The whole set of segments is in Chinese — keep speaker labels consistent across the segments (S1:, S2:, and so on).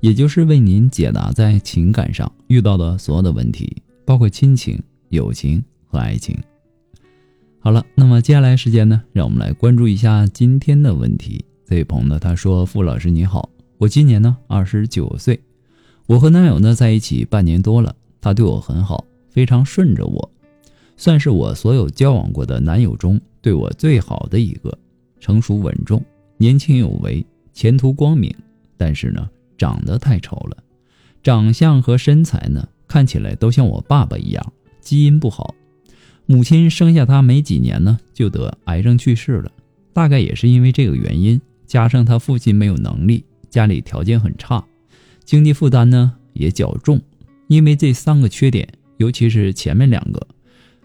S1: 也就是为您解答在情感上遇到的所有的问题，包括亲情、友情和爱情。好了，那么接下来时间呢，让我们来关注一下今天的问题。这位朋友呢，他说：“傅老师你好，我今年呢二十九岁，我和男友呢在一起半年多了，他对我很好，非常顺着我，算是我所有交往过的男友中对我最好的一个，成熟稳重，年轻有为，前途光明。但是呢。”长得太丑了，长相和身材呢，看起来都像我爸爸一样，基因不好。母亲生下他没几年呢，就得癌症去世了。大概也是因为这个原因，加上他父亲没有能力，家里条件很差，经济负担呢也较重。因为这三个缺点，尤其是前面两个，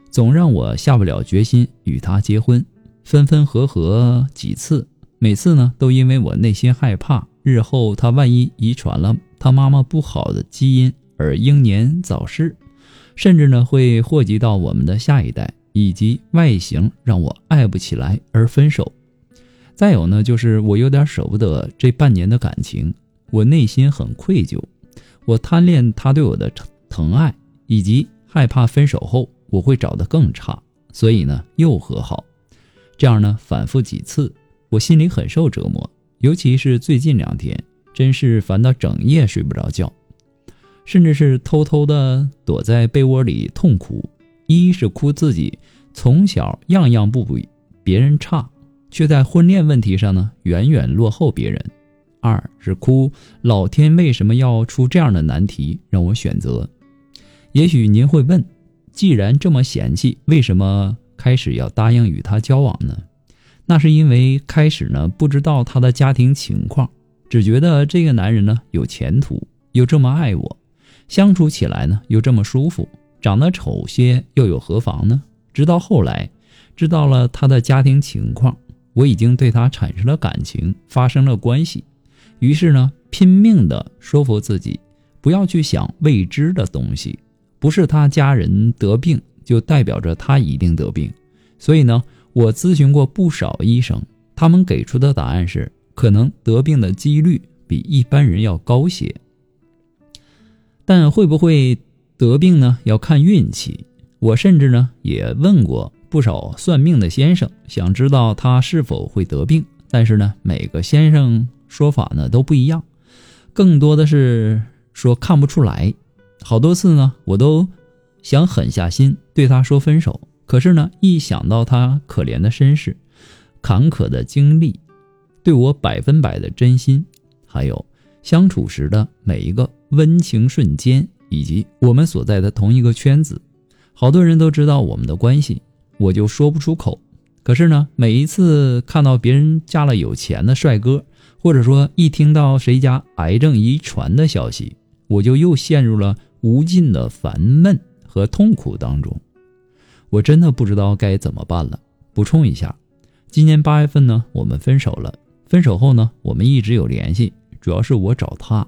S1: 总让我下不了决心与他结婚。分分合合几次，每次呢都因为我内心害怕。日后他万一遗传了他妈妈不好的基因而英年早逝，甚至呢会祸及到我们的下一代，以及外形让我爱不起来而分手。再有呢，就是我有点舍不得这半年的感情，我内心很愧疚，我贪恋他对我的疼爱，以及害怕分手后我会找得更差，所以呢又和好。这样呢反复几次，我心里很受折磨。尤其是最近两天，真是烦到整夜睡不着觉，甚至是偷偷的躲在被窝里痛哭。一是哭自己从小样样不比别人差，却在婚恋问题上呢远远落后别人；二是哭老天为什么要出这样的难题让我选择。也许您会问，既然这么嫌弃，为什么开始要答应与他交往呢？那是因为开始呢不知道他的家庭情况，只觉得这个男人呢有前途，又这么爱我，相处起来呢又这么舒服，长得丑些又有何妨呢？直到后来知道了他的家庭情况，我已经对他产生了感情，发生了关系，于是呢拼命的说服自己，不要去想未知的东西，不是他家人得病就代表着他一定得病，所以呢。我咨询过不少医生，他们给出的答案是，可能得病的几率比一般人要高些。但会不会得病呢？要看运气。我甚至呢也问过不少算命的先生，想知道他是否会得病。但是呢，每个先生说法呢都不一样，更多的是说看不出来。好多次呢，我都想狠下心对他说分手。可是呢，一想到他可怜的身世、坎坷的经历，对我百分百的真心，还有相处时的每一个温情瞬间，以及我们所在的同一个圈子，好多人都知道我们的关系，我就说不出口。可是呢，每一次看到别人嫁了有钱的帅哥，或者说一听到谁家癌症遗传的消息，我就又陷入了无尽的烦闷和痛苦当中。我真的不知道该怎么办了。补充一下，今年八月份呢，我们分手了。分手后呢，我们一直有联系，主要是我找他，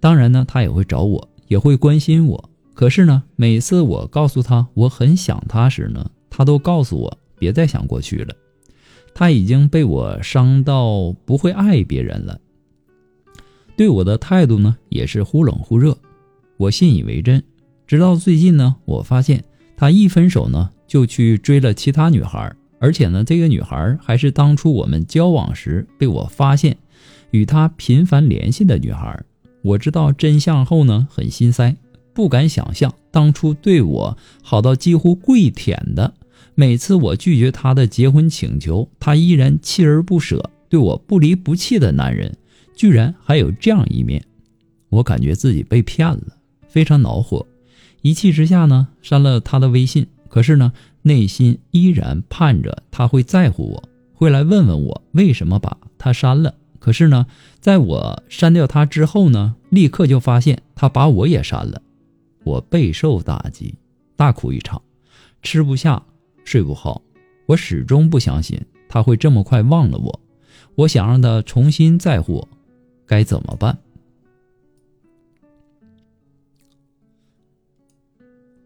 S1: 当然呢，他也会找我，也会关心我。可是呢，每次我告诉他我很想他时呢，他都告诉我别再想过去了。他已经被我伤到不会爱别人了，对我的态度呢也是忽冷忽热。我信以为真，直到最近呢，我发现。他一分手呢，就去追了其他女孩，而且呢，这个女孩还是当初我们交往时被我发现与他频繁联系的女孩。我知道真相后呢，很心塞，不敢想象当初对我好到几乎跪舔的，每次我拒绝他的结婚请求，他依然锲而不舍，对我不离不弃的男人，居然还有这样一面。我感觉自己被骗了，非常恼火。一气之下呢，删了他的微信。可是呢，内心依然盼着他会在乎我，会来问问我为什么把他删了。可是呢，在我删掉他之后呢，立刻就发现他把我也删了。我备受打击，大哭一场，吃不下，睡不好。我始终不相信他会这么快忘了我。我想让他重新在乎我，该怎么办？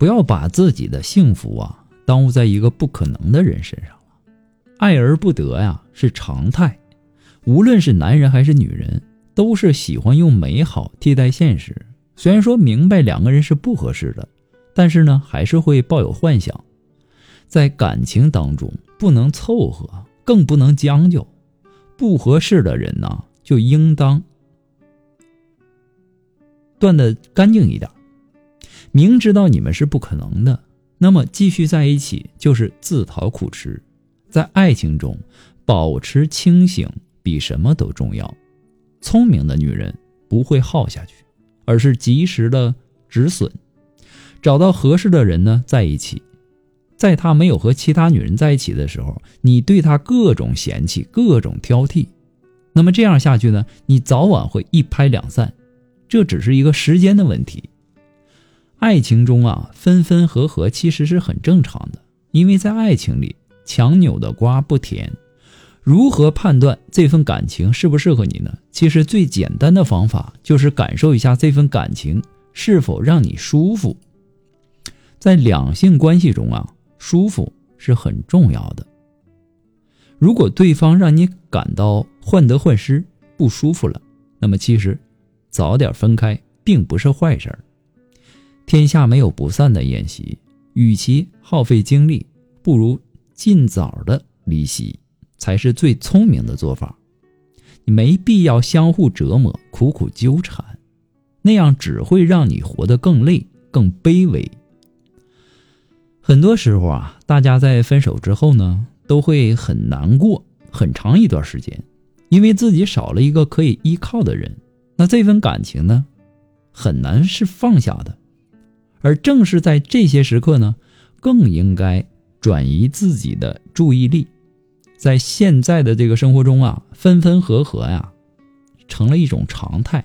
S1: 不要把自己的幸福啊耽误在一个不可能的人身上了。爱而不得呀是常态，无论是男人还是女人，都是喜欢用美好替代现实。虽然说明白两个人是不合适的，但是呢，还是会抱有幻想。在感情当中，不能凑合，更不能将就。不合适的人呢，就应当断的干净一点。明知道你们是不可能的，那么继续在一起就是自讨苦吃。在爱情中，保持清醒比什么都重要。聪明的女人不会耗下去，而是及时的止损，找到合适的人呢在一起。在他没有和其他女人在一起的时候，你对他各种嫌弃、各种挑剔，那么这样下去呢，你早晚会一拍两散，这只是一个时间的问题。爱情中啊，分分合合其实是很正常的，因为在爱情里，强扭的瓜不甜。如何判断这份感情适不适合你呢？其实最简单的方法就是感受一下这份感情是否让你舒服。在两性关系中啊，舒服是很重要的。如果对方让你感到患得患失、不舒服了，那么其实早点分开并不是坏事儿。天下没有不散的宴席，与其耗费精力，不如尽早的离席，才是最聪明的做法。你没必要相互折磨、苦苦纠缠，那样只会让你活得更累、更卑微。很多时候啊，大家在分手之后呢，都会很难过很长一段时间，因为自己少了一个可以依靠的人，那这份感情呢，很难是放下的。而正是在这些时刻呢，更应该转移自己的注意力。在现在的这个生活中啊，分分合合呀，成了一种常态。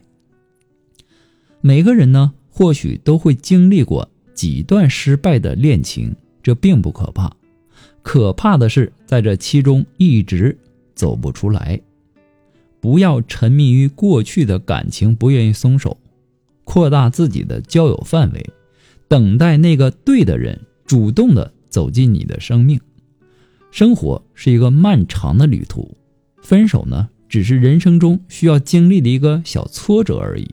S1: 每个人呢，或许都会经历过几段失败的恋情，这并不可怕，可怕的是在这其中一直走不出来。不要沉迷于过去的感情，不愿意松手，扩大自己的交友范围。等待那个对的人主动的走进你的生命。生活是一个漫长的旅途，分手呢，只是人生中需要经历的一个小挫折而已。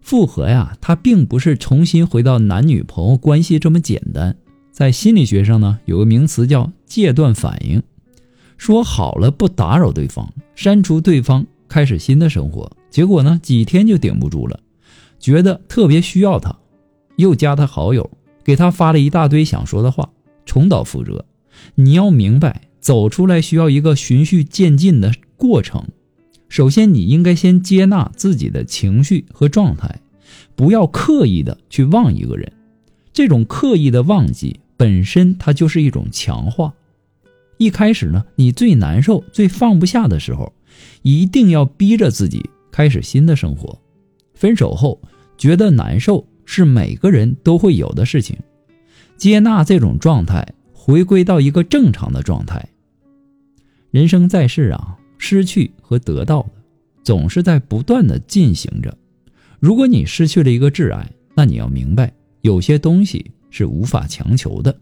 S1: 复合呀，它并不是重新回到男女朋友关系这么简单。在心理学上呢，有个名词叫戒断反应，说好了不打扰对方，删除对方，开始新的生活，结果呢，几天就顶不住了，觉得特别需要他。又加他好友，给他发了一大堆想说的话，重蹈覆辙。你要明白，走出来需要一个循序渐进的过程。首先，你应该先接纳自己的情绪和状态，不要刻意的去忘一个人。这种刻意的忘记本身它就是一种强化。一开始呢，你最难受、最放不下的时候，一定要逼着自己开始新的生活。分手后觉得难受。是每个人都会有的事情，接纳这种状态，回归到一个正常的状态。人生在世啊，失去和得到总是在不断的进行着。如果你失去了一个挚爱，那你要明白，有些东西是无法强求的。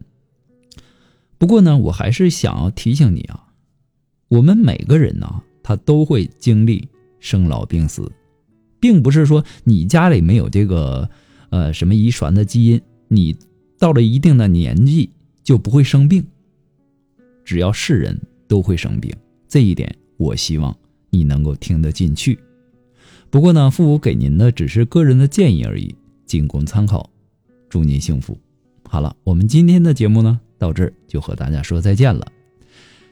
S1: 不过呢，我还是想要提醒你啊，我们每个人呢，他都会经历生老病死，并不是说你家里没有这个。呃，什么遗传的基因？你到了一定的年纪就不会生病。只要是人都会生病，这一点我希望你能够听得进去。不过呢，父母给您的只是个人的建议而已，仅供参考。祝您幸福。好了，我们今天的节目呢，到这儿就和大家说再见了。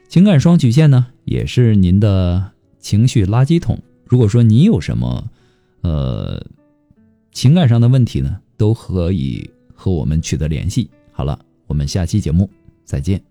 S1: 情感双曲线呢，也是您的情绪垃圾桶。如果说你有什么，呃。情感上的问题呢，都可以和我们取得联系。好了，我们下期节目再见。